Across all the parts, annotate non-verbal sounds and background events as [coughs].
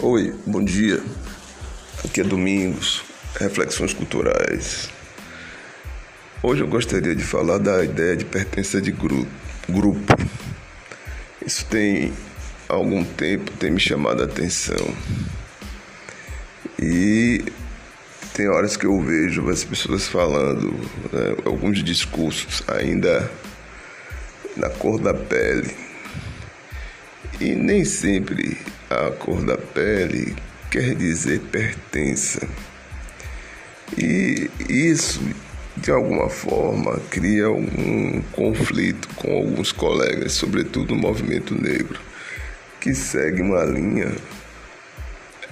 Oi, bom dia. Aqui é Domingos, Reflexões Culturais. Hoje eu gostaria de falar da ideia de pertença de grupo. Isso tem algum tempo tem me chamado a atenção. E tem horas que eu vejo as pessoas falando né, alguns discursos ainda na cor da pele. E nem sempre a cor da pele quer dizer pertença. E isso, de alguma forma, cria um conflito com alguns colegas, sobretudo no movimento negro, que segue uma linha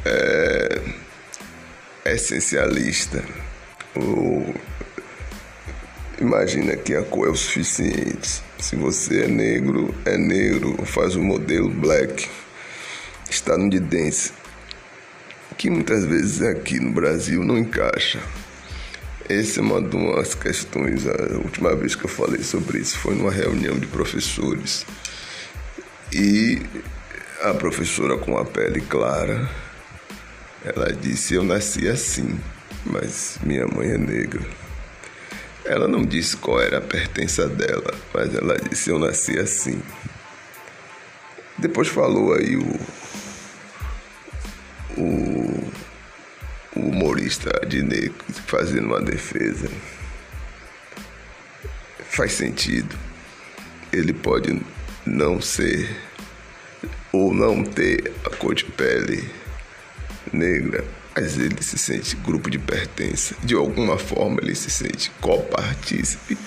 é, essencialista. Ou, imagina que a cor é o suficiente. Se você é negro, é negro, faz o modelo black estadunidense, que muitas vezes aqui no Brasil não encaixa. Essa é uma das questões. A última vez que eu falei sobre isso foi numa reunião de professores. E a professora com a pele clara, ela disse: Eu nasci assim, mas minha mãe é negra. Ela não disse qual era a pertença dela, mas ela disse: Eu nasci assim. Depois falou aí o o humorista Adnei fazendo uma defesa. Faz sentido. Ele pode não ser ou não ter a cor de pele negra, mas ele se sente grupo de pertença. De alguma forma ele se sente copartícipe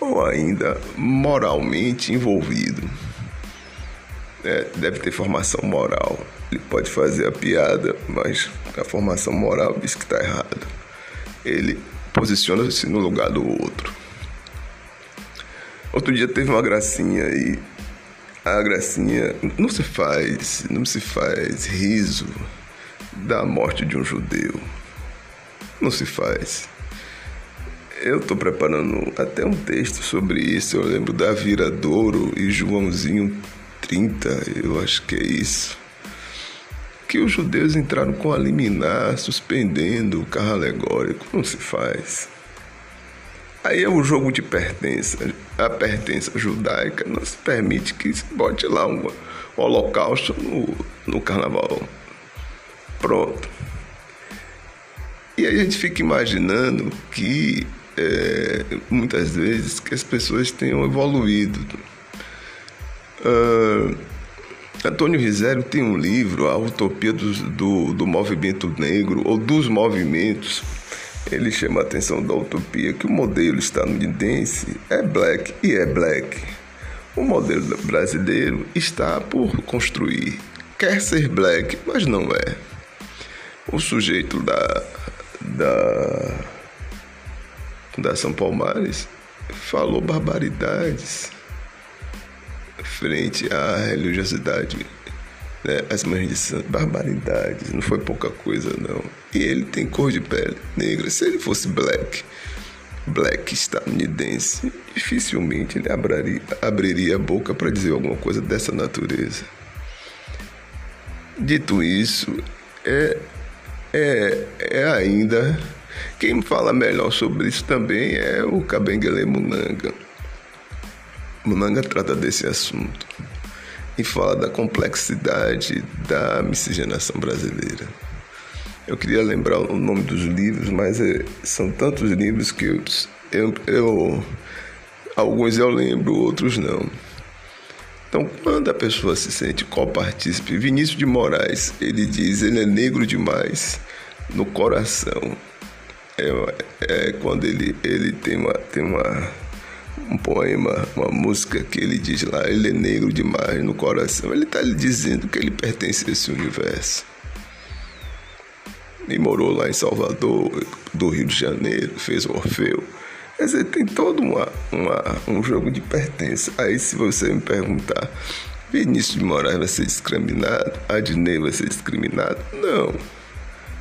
ou ainda moralmente envolvido. É, deve ter formação moral. Ele pode fazer a piada, mas a formação moral diz que está errado. Ele posiciona-se no lugar do outro. Outro dia teve uma gracinha e a gracinha não se faz, não se faz riso da morte de um judeu. Não se faz. Eu estou preparando até um texto sobre isso. Eu lembro da Viradouro e Joãozinho 30, eu acho que é isso que os judeus entraram com a liminar, suspendendo o carro alegórico. Não se faz. Aí é o jogo de pertença. A pertença judaica não se permite que se bote lá um holocausto no, no carnaval. Pronto. E a gente fica imaginando que é, muitas vezes que as pessoas tenham evoluído. Uh, Antônio Rizério tem um livro, A Utopia do, do, do Movimento Negro, ou dos movimentos. Ele chama a atenção da utopia que o modelo estadunidense é black e é black. O modelo brasileiro está por construir. Quer ser black, mas não é. O sujeito da, da Fundação Palmares falou barbaridades frente à religiosidade, né? as santo, barbaridades, não foi pouca coisa não. E ele tem cor de pele negra, se ele fosse black, black estadunidense, dificilmente ele abriria, abriria a boca para dizer alguma coisa dessa natureza. Dito isso, é, é, é ainda. Quem fala melhor sobre isso também é o Kabengele Munanga Munanga trata desse assunto e fala da complexidade da miscigenação brasileira. Eu queria lembrar o nome dos livros, mas é, são tantos livros que eu, eu, eu, alguns eu lembro, outros não. Então, quando a pessoa se sente copartícipe, Vinícius de Moraes, ele diz, ele é negro demais no coração. É, é quando ele, ele tem uma, tem uma um poema, uma música que ele diz lá, ele é negro demais no coração. Ele está lhe dizendo que ele pertence a esse universo. E morou lá em Salvador, do Rio de Janeiro, fez o Orfeu. Quer dizer, tem todo uma, uma, um jogo de pertença. Aí se você me perguntar, Vinícius de Moraes vai ser discriminado? Adnei vai ser discriminado? Não.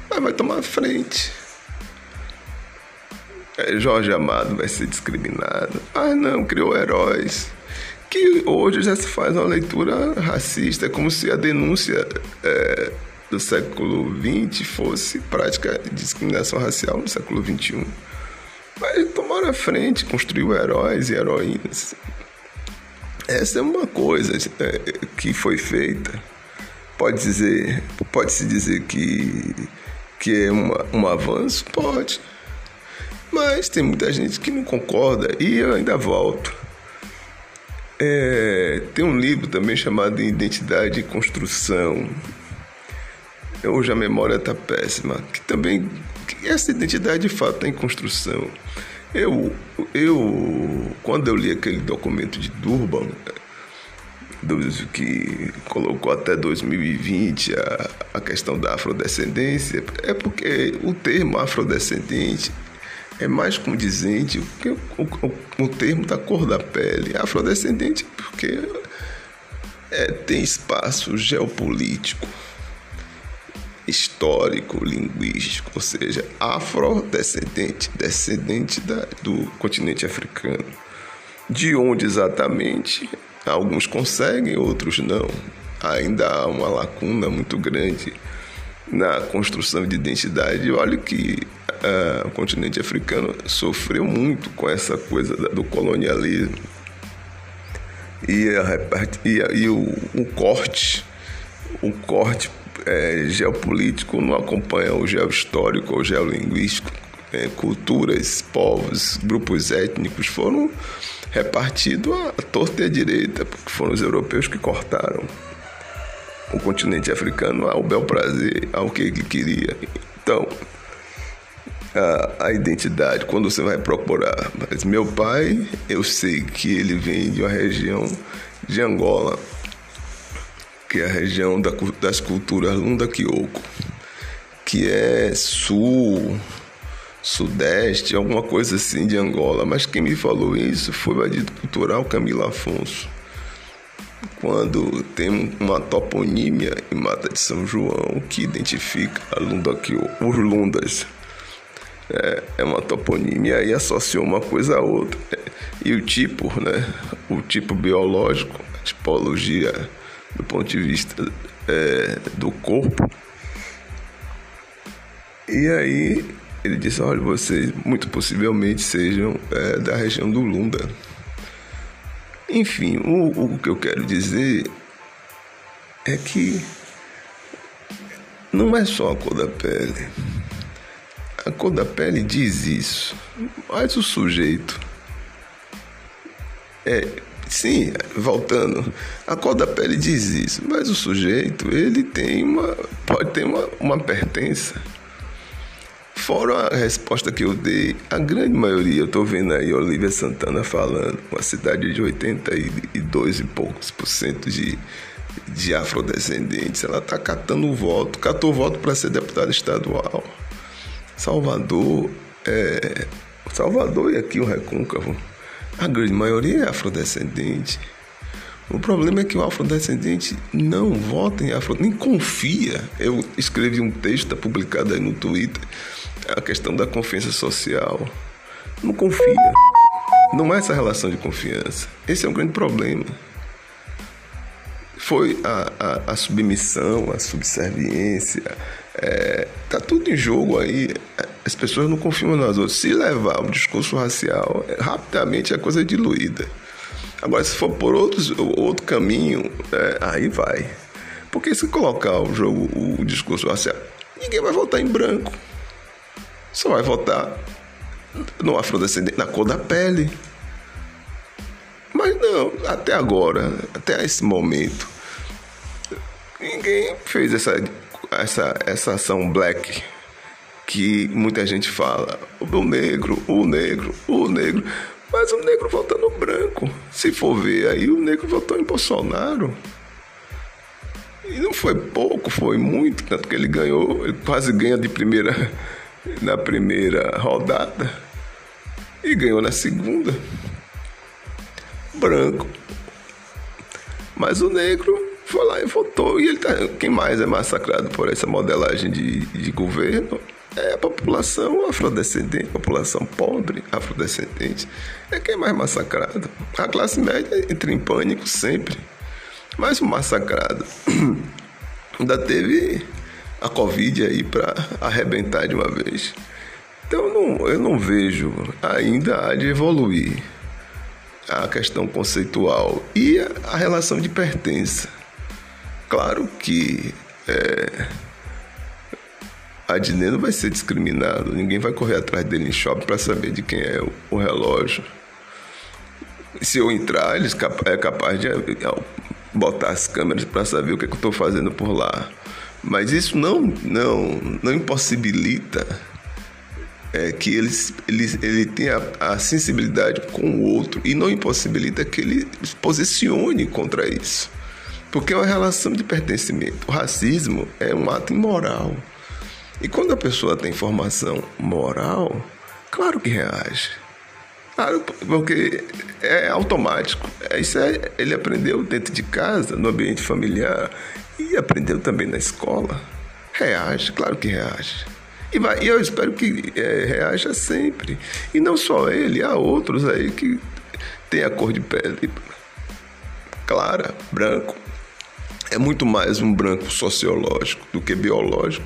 Mas vai tomar frente. É, Jorge Amado vai ser discriminado. Ah, não, criou heróis. Que hoje já se faz uma leitura racista, como se a denúncia é, do século XX fosse prática de discriminação racial no século XXI. Mas tomaram a frente, construiu heróis e heroínas. Essa é uma coisa é, que foi feita. Pode dizer, pode se dizer que que é uma, um avanço, pode. Mas tem muita gente que não concorda e eu ainda volto. É, tem um livro também chamado Identidade e Construção. Hoje a memória está péssima. Que também essa identidade de fato está em construção. Eu, eu, quando eu li aquele documento de Durban, que colocou até 2020 a, a questão da afrodescendência, é porque o termo afrodescendente é mais condizente o, o, o termo da cor da pele. Afrodescendente porque é, tem espaço geopolítico, histórico, linguístico, ou seja, afrodescendente, descendente da, do continente africano. De onde exatamente? Alguns conseguem, outros não. Ainda há uma lacuna muito grande na construção de identidade. Olha que uh, o continente africano sofreu muito com essa coisa do colonialismo e, a, e, a, e o, o, corte, o corte é, geopolítico não acompanha o geohistórico, o geolinguístico, é, culturas, povos, grupos étnicos foram repartidos à torta e à direita, porque foram os europeus que cortaram o continente africano ao bel prazer, ao que ele queria. Então, a, a, identidade, quando você vai procurar. Mas meu pai, eu sei que ele vem de uma região de Angola, que é a região da, das culturas Lunda Kyoko, que é sul, sudeste, alguma coisa assim de Angola. Mas quem me falou isso foi o bandido cultural Camilo Afonso. Quando tem uma toponímia em Mata de São João que identifica a Lunda Kyoko, os Lundas é, é uma toponímia e associou uma coisa a outra. E o tipo, né? O tipo biológico, a tipologia do ponto de vista é, do corpo. E aí ele disse, olha, vocês muito possivelmente sejam é, da região do Lunda. Enfim, o, o que eu quero dizer é que não é só a cor da pele. A cor da pele diz isso, mas o sujeito. É, sim, voltando, a cor da pele diz isso, mas o sujeito, ele tem uma. pode ter uma, uma pertença. Fora a resposta que eu dei, a grande maioria, eu estou vendo aí Olivia Santana falando, uma cidade de 82 e poucos por cento de, de afrodescendentes, ela está catando o voto, catou voto para ser deputada estadual. Salvador, é, Salvador e aqui o Recôncavo, a grande maioria é afrodescendente. O problema é que o afrodescendente não vota em afro, nem confia. Eu escrevi um texto tá publicado aí no Twitter, a questão da confiança social. Não confia. Não há essa relação de confiança. Esse é um grande problema. Foi a, a, a submissão, a subserviência, é, tá tudo em jogo aí. As pessoas não confiam nas outras. Se levar o discurso racial, é, rapidamente a coisa é diluída. Agora, se for por outros, outro caminho, é, aí vai. Porque se colocar o jogo, o discurso racial, ninguém vai votar em branco. Só vai votar no afrodescendente, na cor da pele. Mas não, até agora, até esse momento, ninguém fez essa essa, essa ação black que muita gente fala, o negro, o negro, o negro, mas o negro vota no branco. Se for ver aí, o negro votou em Bolsonaro. E não foi pouco, foi muito, tanto que ele ganhou, ele quase ganha de primeira na primeira rodada e ganhou na segunda. Branco. Mas o negro foi lá e votou. E ele tá, quem mais é massacrado por essa modelagem de, de governo é a população afrodescendente, população pobre afrodescendente. É quem é mais massacrado. A classe média entra em pânico sempre. Mas o massacrado [clears throat] ainda teve a Covid aí para arrebentar de uma vez. Então não, eu não vejo, ainda há de evoluir a questão conceitual e a relação de pertença. Claro que é, Adnet não vai ser discriminado, ninguém vai correr atrás dele em shopping para saber de quem é o, o relógio. Se eu entrar, eles é capaz de botar as câmeras para saber o que, é que eu estou fazendo por lá. Mas isso não, não, não impossibilita é, que ele, ele, ele tenha a sensibilidade com o outro e não impossibilita que ele se posicione contra isso. Porque é uma relação de pertencimento. O racismo é um ato imoral. E quando a pessoa tem formação moral, claro que reage. Claro, porque é automático. É, isso é, ele aprendeu dentro de casa, no ambiente familiar, e aprendeu também na escola. Reage, claro que reage. E, vai, e eu espero que é, reaja sempre. E não só ele, há outros aí que têm a cor de pele clara, branco. É muito mais um branco sociológico do que biológico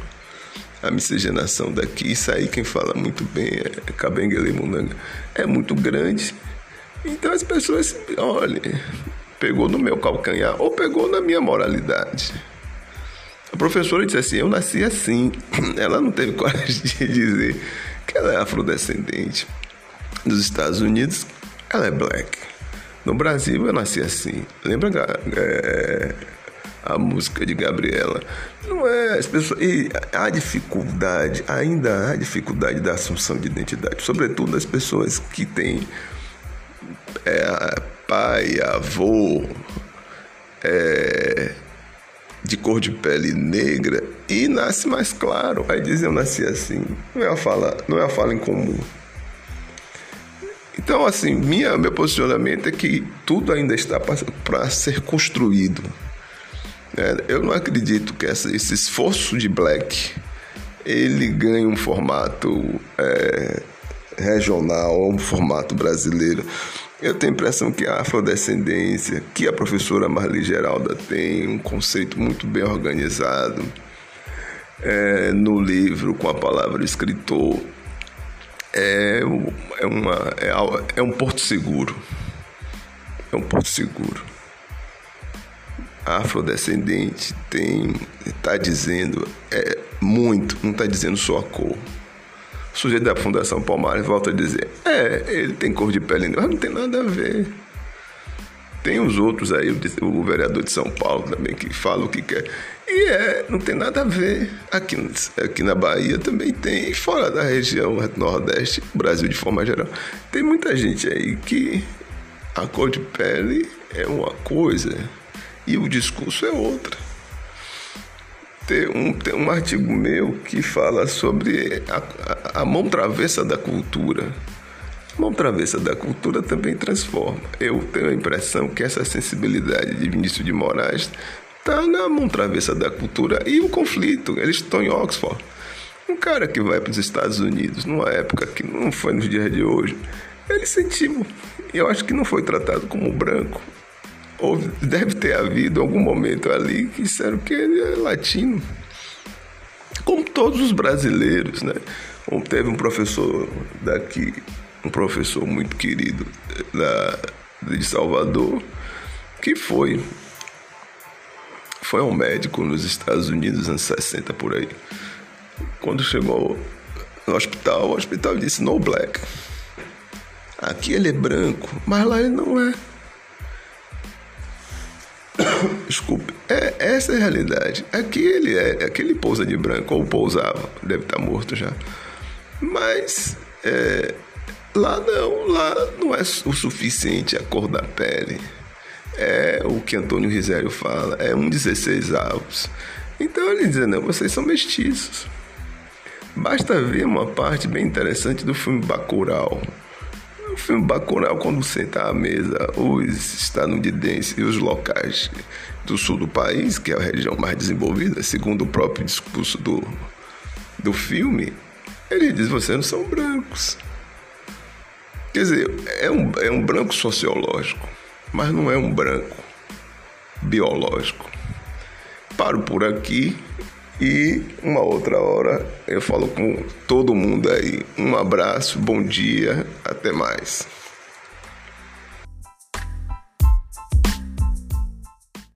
a miscigenação daqui, isso aí quem fala muito bem é Cabengele Munanga, é muito grande. Então as pessoas, olha, pegou no meu calcanhar ou pegou na minha moralidade. A professora disse assim: Eu nasci assim. [clears throat] Ela não teve [laughs] coragem de dizer que ela é afrodescendente. Nos Estados Unidos, ela é black. No Brasil, eu nasci assim. Lembra é, a música de Gabriela. Não é, as pessoas. E há dificuldade, ainda há dificuldade da assunção de identidade, sobretudo das pessoas que têm é, pai, avô, é, de cor de pele negra e nasce mais claro. Aí dizem eu nasci assim. Não é a fala, não é a fala em comum. Então, assim, minha, meu posicionamento é que tudo ainda está para ser construído. É, eu não acredito que esse esforço de Black ele ganhe um formato é, regional ou um formato brasileiro. Eu tenho a impressão que a afrodescendência, que a professora Marli Geralda tem um conceito muito bem organizado é, no livro com a palavra escritor, é, é, uma, é, é um porto seguro. É um porto seguro afrodescendente tem está dizendo é, muito, não está dizendo só a cor. O sujeito da Fundação Palmares volta a dizer: é, ele tem cor de pele, mas não tem nada a ver. Tem os outros aí, o vereador de São Paulo também, que fala o que quer. E é, não tem nada a ver. Aqui, aqui na Bahia também tem, fora da região Nordeste, Brasil de forma geral, tem muita gente aí que a cor de pele é uma coisa e o discurso é outra. Tem um, tem um artigo meu que fala sobre a, a, a mão travessa da cultura. A mão travessa da cultura também transforma. Eu tenho a impressão que essa sensibilidade de Vinícius de Moraes está na mão travessa da cultura e o conflito. Eles estão em Oxford. Um cara que vai para os Estados Unidos numa época que não foi nos dias de hoje, ele sentiu. Eu acho que não foi tratado como branco deve ter havido algum momento ali que disseram que ele é latino. Como todos os brasileiros, né? Teve um professor daqui, um professor muito querido da, de Salvador, que foi foi um médico nos Estados Unidos nos anos 60 por aí. Quando chegou no hospital, o hospital disse no black. Aqui ele é branco, mas lá ele não é. [coughs] Desculpe. É, essa é a realidade. Aqui ele é, aqui ele pousa de branco, ou pousava, deve estar morto já. Mas é, lá não, lá não é o suficiente a cor da pele. É o que Antônio Risério fala, é um 16 avos. Então ele diz, não, vocês são mestiços. Basta ver uma parte bem interessante do filme Bacurau, o filme Bacurau, quando senta à mesa os estadunidenses e os locais do sul do país, que é a região mais desenvolvida, segundo o próprio discurso do, do filme, ele diz: vocês não são brancos. Quer dizer, é um, é um branco sociológico, mas não é um branco biológico. Paro por aqui E uma outra hora eu falo com todo mundo aí. Um abraço, bom dia, até mais.